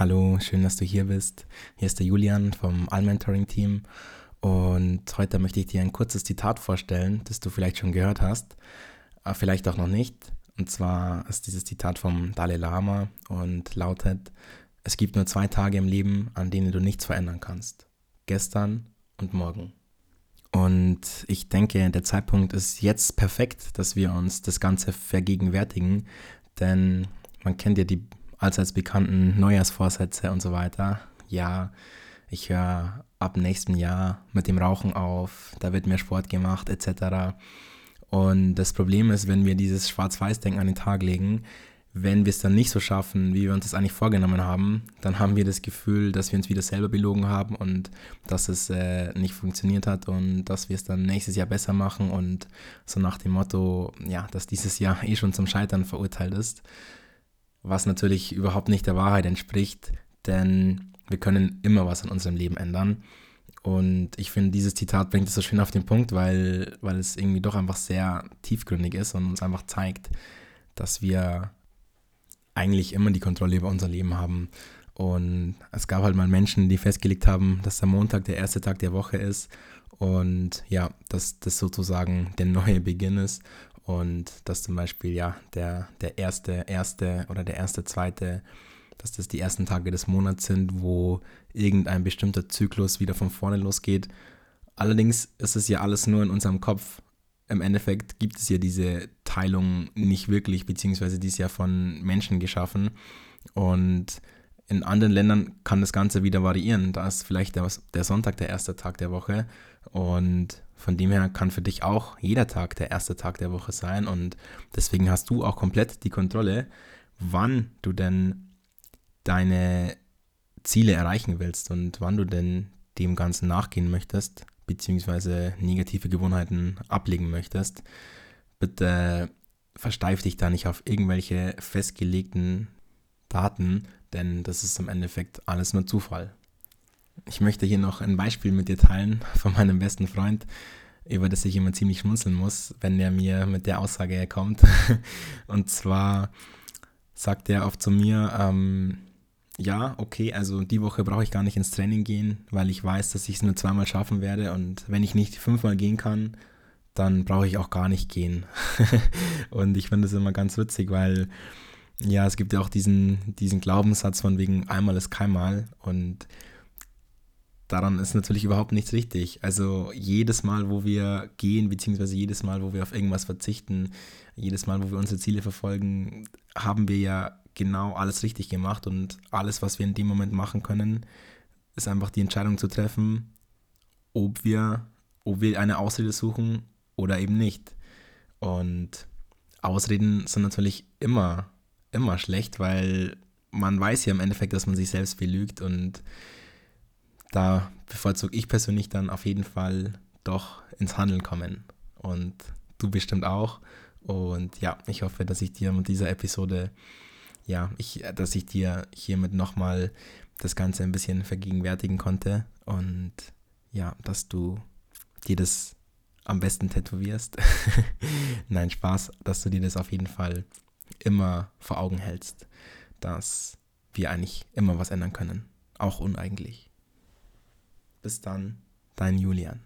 Hallo, schön, dass du hier bist. Hier ist der Julian vom All-Mentoring-Team und heute möchte ich dir ein kurzes Zitat vorstellen, das du vielleicht schon gehört hast, aber vielleicht auch noch nicht. Und zwar ist dieses Zitat vom Dalai Lama und lautet, es gibt nur zwei Tage im Leben, an denen du nichts verändern kannst. Gestern und morgen. Und ich denke, der Zeitpunkt ist jetzt perfekt, dass wir uns das Ganze vergegenwärtigen, denn man kennt ja die allseits bekannten Neujahrsvorsätze und so weiter. Ja, ich höre ab nächstem Jahr mit dem Rauchen auf, da wird mehr Sport gemacht etc. Und das Problem ist, wenn wir dieses Schwarz-Weiß-Denken an den Tag legen, wenn wir es dann nicht so schaffen, wie wir uns das eigentlich vorgenommen haben, dann haben wir das Gefühl, dass wir uns wieder selber belogen haben und dass es äh, nicht funktioniert hat und dass wir es dann nächstes Jahr besser machen und so nach dem Motto, ja, dass dieses Jahr eh schon zum Scheitern verurteilt ist, was natürlich überhaupt nicht der Wahrheit entspricht, denn wir können immer was in unserem Leben ändern. Und ich finde, dieses Zitat bringt es so schön auf den Punkt, weil, weil es irgendwie doch einfach sehr tiefgründig ist und uns einfach zeigt, dass wir eigentlich immer die Kontrolle über unser Leben haben. Und es gab halt mal Menschen, die festgelegt haben, dass der Montag der erste Tag der Woche ist und ja, dass das sozusagen der neue Beginn ist und dass zum Beispiel ja der, der erste, erste oder der erste, zweite, dass das die ersten Tage des Monats sind, wo irgendein bestimmter Zyklus wieder von vorne losgeht. Allerdings ist es ja alles nur in unserem Kopf im Endeffekt gibt es ja diese Teilung nicht wirklich, beziehungsweise die ist ja von Menschen geschaffen. Und in anderen Ländern kann das Ganze wieder variieren. Da ist vielleicht der, der Sonntag der erste Tag der Woche. Und von dem her kann für dich auch jeder Tag der erste Tag der Woche sein. Und deswegen hast du auch komplett die Kontrolle, wann du denn deine Ziele erreichen willst und wann du denn dem Ganzen nachgehen möchtest beziehungsweise negative Gewohnheiten ablegen möchtest, bitte versteif dich da nicht auf irgendwelche festgelegten Daten, denn das ist im Endeffekt alles nur Zufall. Ich möchte hier noch ein Beispiel mit dir teilen von meinem besten Freund, über das ich immer ziemlich schmunzeln muss, wenn er mir mit der Aussage kommt. Und zwar sagt er oft zu mir, ähm, ja, okay, also die Woche brauche ich gar nicht ins Training gehen, weil ich weiß, dass ich es nur zweimal schaffen werde und wenn ich nicht fünfmal gehen kann, dann brauche ich auch gar nicht gehen. und ich finde das immer ganz witzig, weil ja, es gibt ja auch diesen, diesen Glaubenssatz von wegen einmal ist keinmal und daran ist natürlich überhaupt nichts richtig. Also jedes Mal, wo wir gehen, beziehungsweise jedes Mal, wo wir auf irgendwas verzichten, jedes Mal, wo wir unsere Ziele verfolgen, haben wir ja genau alles richtig gemacht und alles, was wir in dem Moment machen können, ist einfach die Entscheidung zu treffen, ob wir, ob wir eine Ausrede suchen oder eben nicht. Und Ausreden sind natürlich immer, immer schlecht, weil man weiß ja im Endeffekt, dass man sich selbst belügt und da bevorzuge ich persönlich dann auf jeden Fall doch ins Handeln kommen. Und du bestimmt auch. Und ja, ich hoffe, dass ich dir mit dieser Episode ja, ich, dass ich dir hiermit nochmal das Ganze ein bisschen vergegenwärtigen konnte und ja, dass du dir das am besten tätowierst. Nein, Spaß, dass du dir das auf jeden Fall immer vor Augen hältst, dass wir eigentlich immer was ändern können, auch uneigentlich. Bis dann, dein Julian.